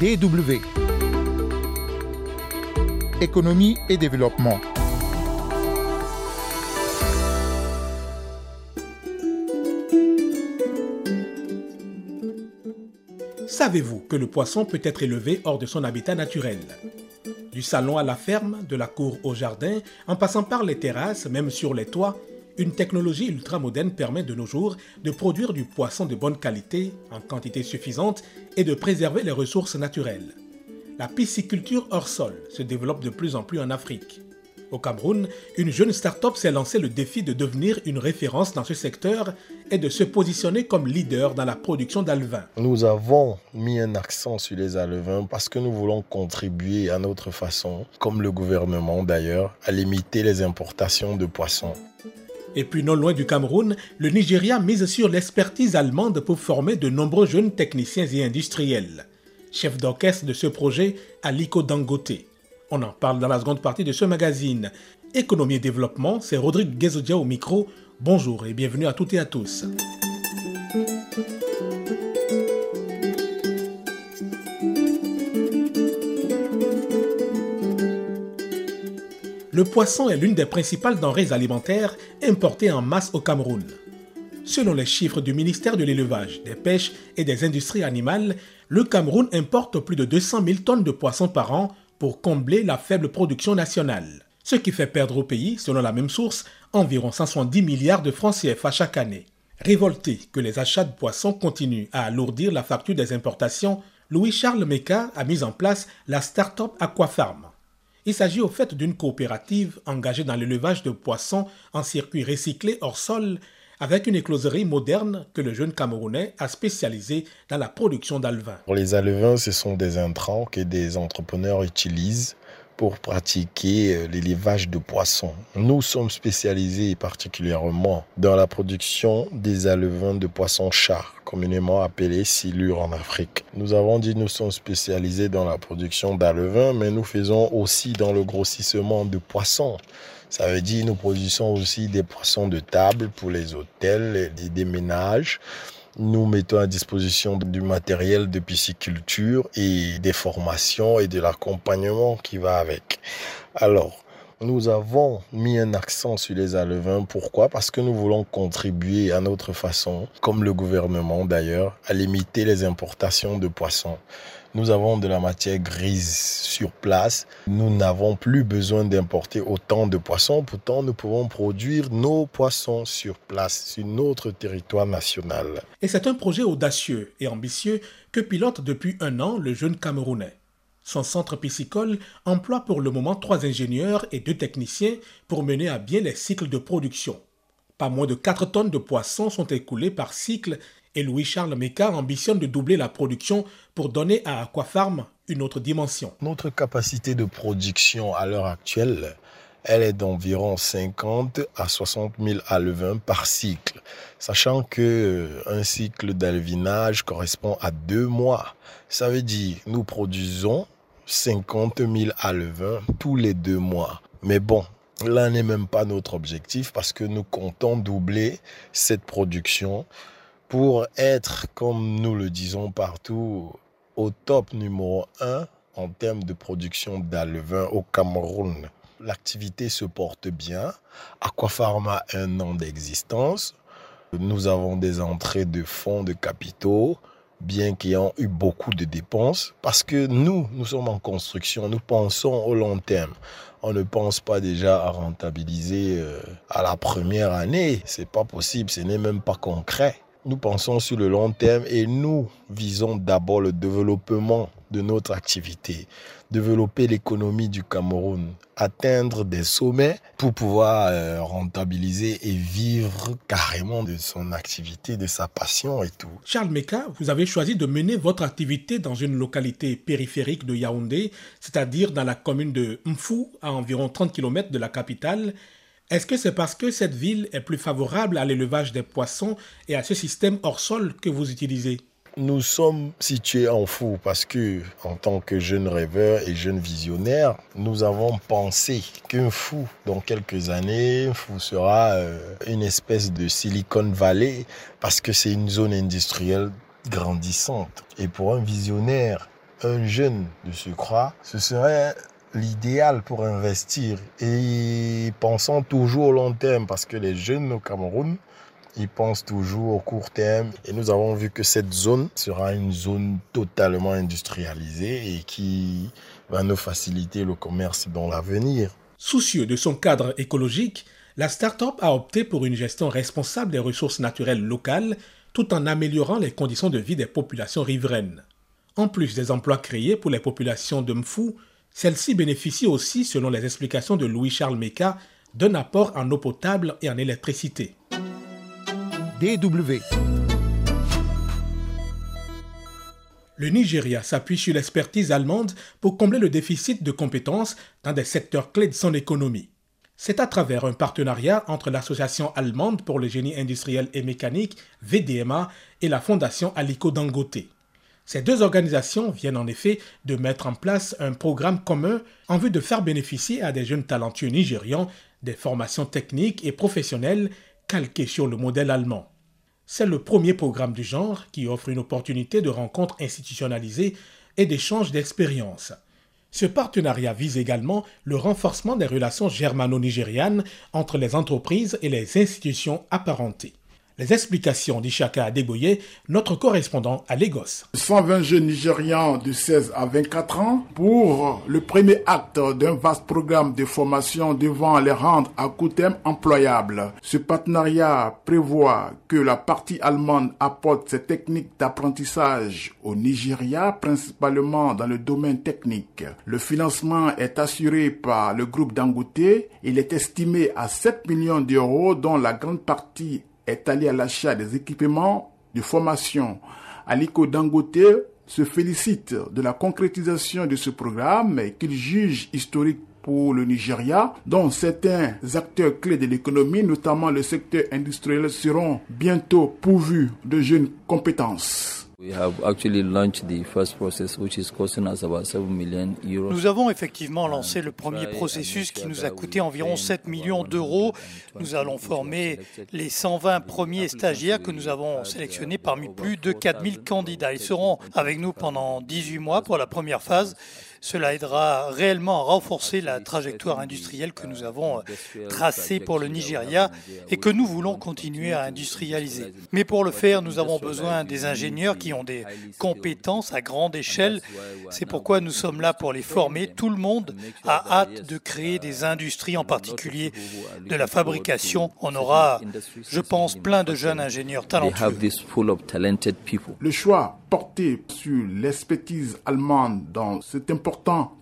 DW. Économie et développement. Savez-vous que le poisson peut être élevé hors de son habitat naturel? Du salon à la ferme, de la cour au jardin, en passant par les terrasses, même sur les toits, une technologie ultramoderne permet de nos jours de produire du poisson de bonne qualité, en quantité suffisante, et de préserver les ressources naturelles. La pisciculture hors sol se développe de plus en plus en Afrique. Au Cameroun, une jeune start-up s'est lancé le défi de devenir une référence dans ce secteur et de se positionner comme leader dans la production d'alevins. Nous avons mis un accent sur les alevins parce que nous voulons contribuer à notre façon, comme le gouvernement d'ailleurs, à limiter les importations de poissons. Et puis non loin du Cameroun, le Nigeria mise sur l'expertise allemande pour former de nombreux jeunes techniciens et industriels. Chef d'orchestre de ce projet, Aliko Dangote. On en parle dans la seconde partie de ce magazine. Économie et développement, c'est Rodrigue Guézodia au micro. Bonjour et bienvenue à toutes et à tous. Le poisson est l'une des principales denrées alimentaires importées en masse au Cameroun. Selon les chiffres du ministère de l'Élevage, des Pêches et des Industries animales, le Cameroun importe plus de 200 000 tonnes de poissons par an pour combler la faible production nationale. Ce qui fait perdre au pays, selon la même source, environ 170 milliards de francs CFA chaque année. Révolté que les achats de poissons continuent à alourdir la facture des importations, Louis-Charles Meka a mis en place la start-up Aquafarm. Il s'agit au fait d'une coopérative engagée dans l'élevage de poissons en circuit recyclé hors sol avec une écloserie moderne que le jeune Camerounais a spécialisé dans la production d'alevins. Les alevins, ce sont des intrants que des entrepreneurs utilisent pour pratiquer euh, l'élevage de poissons. Nous sommes spécialisés particulièrement dans la production des alevins de poissons chars, communément appelés silures en Afrique. Nous avons dit nous sommes spécialisés dans la production d'alevins, mais nous faisons aussi dans le grossissement de poissons. Ça veut dire nous produisons aussi des poissons de table pour les hôtels et des ménages. Nous mettons à disposition du matériel de pisciculture et des formations et de l'accompagnement qui va avec. Alors, nous avons mis un accent sur les alevins. Pourquoi? Parce que nous voulons contribuer à notre façon, comme le gouvernement d'ailleurs, à limiter les importations de poissons. Nous avons de la matière grise sur place. Nous n'avons plus besoin d'importer autant de poissons. Pourtant, nous pouvons produire nos poissons sur place, sur notre territoire national. Et c'est un projet audacieux et ambitieux que pilote depuis un an le jeune Camerounais. Son centre piscicole emploie pour le moment trois ingénieurs et deux techniciens pour mener à bien les cycles de production. Pas moins de 4 tonnes de poissons sont écoulées par cycle et Louis-Charles Meka ambitionne de doubler la production pour donner à Aquafarm une autre dimension. Notre capacité de production à l'heure actuelle, elle est d'environ 50 à 60 000 alevins par cycle, sachant que euh, un cycle d'alvinage correspond à deux mois. Ça veut dire nous produisons 50 000 alevins tous les deux mois. Mais bon, là n'est même pas notre objectif parce que nous comptons doubler cette production pour être, comme nous le disons partout, au top numéro un en termes de production d'alevin au Cameroun. L'activité se porte bien. Aquapharma a un an d'existence. Nous avons des entrées de fonds de capitaux, bien qu'ayant eu beaucoup de dépenses, parce que nous, nous sommes en construction, nous pensons au long terme. On ne pense pas déjà à rentabiliser euh, à la première année. C'est pas possible, ce n'est même pas concret. Nous pensons sur le long terme et nous visons d'abord le développement de notre activité, développer l'économie du Cameroun, atteindre des sommets pour pouvoir euh, rentabiliser et vivre carrément de son activité, de sa passion et tout. Charles Meka, vous avez choisi de mener votre activité dans une localité périphérique de Yaoundé, c'est-à-dire dans la commune de Mfou, à environ 30 km de la capitale, est-ce que c'est parce que cette ville est plus favorable à l'élevage des poissons et à ce système hors sol que vous utilisez? Nous sommes situés en fou parce que, en tant que jeunes rêveurs et jeunes visionnaires, nous avons pensé qu'un fou, dans quelques années, fou sera euh, une espèce de Silicon Valley parce que c'est une zone industrielle grandissante. Et pour un visionnaire, un jeune de ce croix, ce serait l'idéal pour investir. Et pensons toujours au long terme, parce que les jeunes au Cameroun, ils pensent toujours au court terme. Et nous avons vu que cette zone sera une zone totalement industrialisée et qui va nous faciliter le commerce dans l'avenir. Soucieux de son cadre écologique, la start-up a opté pour une gestion responsable des ressources naturelles locales tout en améliorant les conditions de vie des populations riveraines. En plus des emplois créés pour les populations de Mfou, celles-ci bénéficient aussi, selon les explications de Louis-Charles Meka, d'un apport en eau potable et en électricité. DW. Le Nigeria s'appuie sur l'expertise allemande pour combler le déficit de compétences dans des secteurs clés de son économie. C'est à travers un partenariat entre l'Association allemande pour le génie industriel et mécanique, VDMA, et la Fondation Aliko Dangote. Ces deux organisations viennent en effet de mettre en place un programme commun en vue de faire bénéficier à des jeunes talentueux nigérians des formations techniques et professionnelles calquées sur le modèle allemand. C'est le premier programme du genre qui offre une opportunité de rencontre institutionnalisée et d'échange d'expériences. Ce partenariat vise également le renforcement des relations germano-nigérianes entre les entreprises et les institutions apparentées. Les explications d'Ishaka Adeboye, notre correspondant à Lagos. 120 jeunes Nigérians de 16 à 24 ans pour le premier acte d'un vaste programme de formation devant les rendre à court terme employables. Ce partenariat prévoit que la partie allemande apporte ses techniques d'apprentissage au Nigeria, principalement dans le domaine technique. Le financement est assuré par le groupe Dangote. Il est estimé à 7 millions d'euros dont la grande partie est allé à l'achat des équipements de formation. Aliko Dangote se félicite de la concrétisation de ce programme qu'il juge historique pour le Nigeria, dont certains acteurs clés de l'économie, notamment le secteur industriel, seront bientôt pourvus de jeunes compétences. Nous avons effectivement lancé le premier processus qui nous a coûté environ 7 millions d'euros. Nous allons former les 120 premiers stagiaires que nous avons sélectionnés parmi plus de 4000 candidats. Ils seront avec nous pendant 18 mois pour la première phase. Cela aidera réellement à renforcer la trajectoire industrielle que nous avons euh, tracée pour le Nigeria et que nous voulons continuer à industrialiser. Mais pour le faire, nous avons besoin des ingénieurs qui ont des compétences à grande échelle. C'est pourquoi nous sommes là pour les former. Tout le monde a hâte de créer des industries, en particulier de la fabrication. On aura, je pense, plein de jeunes ingénieurs talentueux. Le choix porté sur l'expertise allemande dans cet important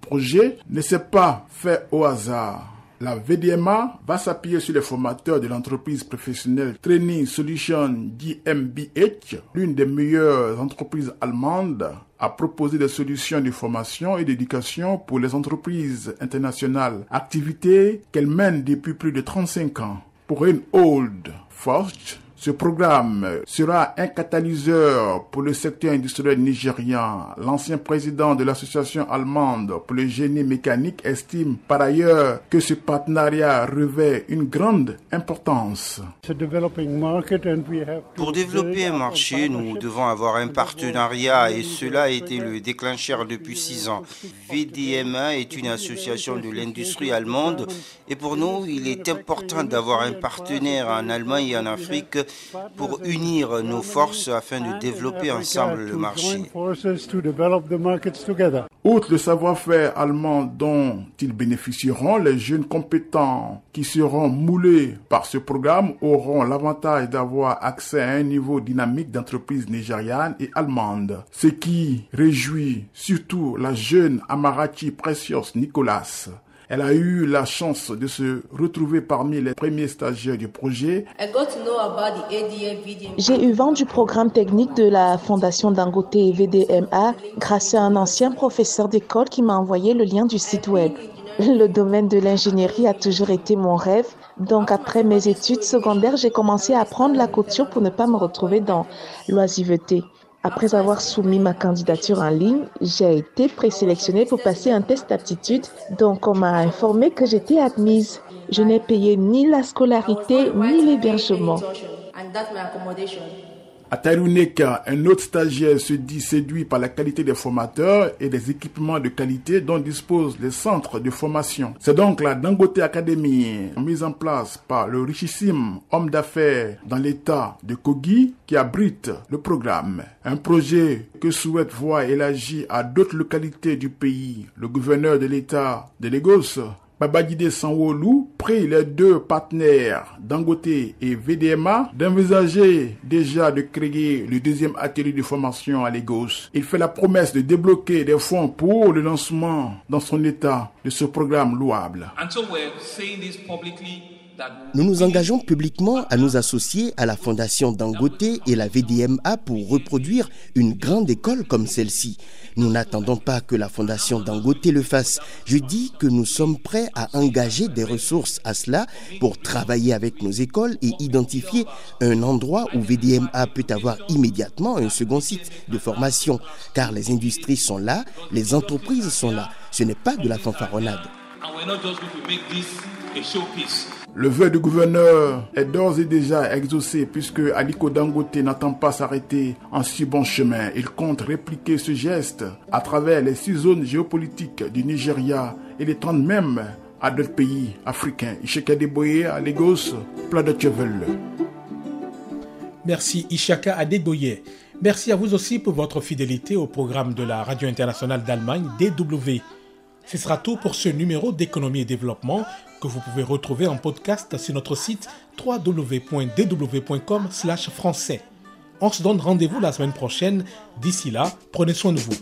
projet ne s'est pas fait au hasard. La VDMA va s'appuyer sur les formateurs de l'entreprise professionnelle Training Solution GmbH, l'une des meilleures entreprises allemandes à proposer des solutions de formation et d'éducation pour les entreprises internationales, activité qu'elle mène depuis plus de 35 ans. Pour Old Forge, ce programme sera un catalyseur pour le secteur industriel nigérian. L'ancien président de l'association allemande pour le génie mécanique estime par ailleurs que ce partenariat revêt une grande importance. Pour développer un marché, nous devons avoir un partenariat et cela a été le déclencheur depuis six ans. VDMA est une association de l'industrie allemande et pour nous, il est important d'avoir un partenaire en Allemagne et en Afrique pour unir nos forces afin de développer ensemble le marché. Outre le savoir-faire allemand dont ils bénéficieront, les jeunes compétents qui seront moulés par ce programme auront l'avantage d'avoir accès à un niveau dynamique d'entreprise nigériane et allemande, ce qui réjouit surtout la jeune Amarachi Precious Nicolas. Elle a eu la chance de se retrouver parmi les premiers stagiaires du projet. J'ai eu vent du programme technique de la Fondation Dangote et VDMA grâce à un ancien professeur d'école qui m'a envoyé le lien du site web. Le domaine de l'ingénierie a toujours été mon rêve. Donc après mes études secondaires, j'ai commencé à apprendre la couture pour ne pas me retrouver dans l'oisiveté. Après avoir soumis ma candidature en ligne, j'ai été présélectionnée pour passer un test d'aptitude, donc on m'a informé que j'étais admise. Je n'ai payé ni la scolarité ni l'hébergement. À un autre stagiaire se dit séduit par la qualité des formateurs et des équipements de qualité dont disposent les centres de formation. C'est donc la Dangote Academy, mise en place par le richissime homme d'affaires dans l'état de Kogi, qui abrite le programme. Un projet que souhaite voir élargi à d'autres localités du pays. Le gouverneur de l'état de Lagos Babajide Sanwo-Olou prie les deux partenaires Dangote et VDMA d'envisager déjà de créer le deuxième atelier de formation à Lagos. Il fait la promesse de débloquer des fonds pour le lancement dans son état de ce programme louable. Nous nous engageons publiquement à nous associer à la Fondation Dangote et la VDMA pour reproduire une grande école comme celle-ci. Nous n'attendons pas que la Fondation Dangote le fasse. Je dis que nous sommes prêts à engager des ressources à cela pour travailler avec nos écoles et identifier un endroit où VDMA peut avoir immédiatement un second site de formation. Car les industries sont là, les entreprises sont là. Ce n'est pas de la fanfaronnade. Le vœu du gouverneur est d'ores et déjà exaucé puisque Aliko Dangote n'attend pas s'arrêter en si bon chemin. Il compte répliquer ce geste à travers les six zones géopolitiques du Nigeria et les tendre même à d'autres pays africains. Ishaka Deboye à Lagos, plat de Chevel. Merci Ishaka Adeboye. Merci à vous aussi pour votre fidélité au programme de la Radio Internationale d'Allemagne DW. Ce sera tout pour ce numéro d'économie et développement que vous pouvez retrouver en podcast sur notre site www.dw.com/français. On se donne rendez-vous la semaine prochaine. D'ici là, prenez soin de vous.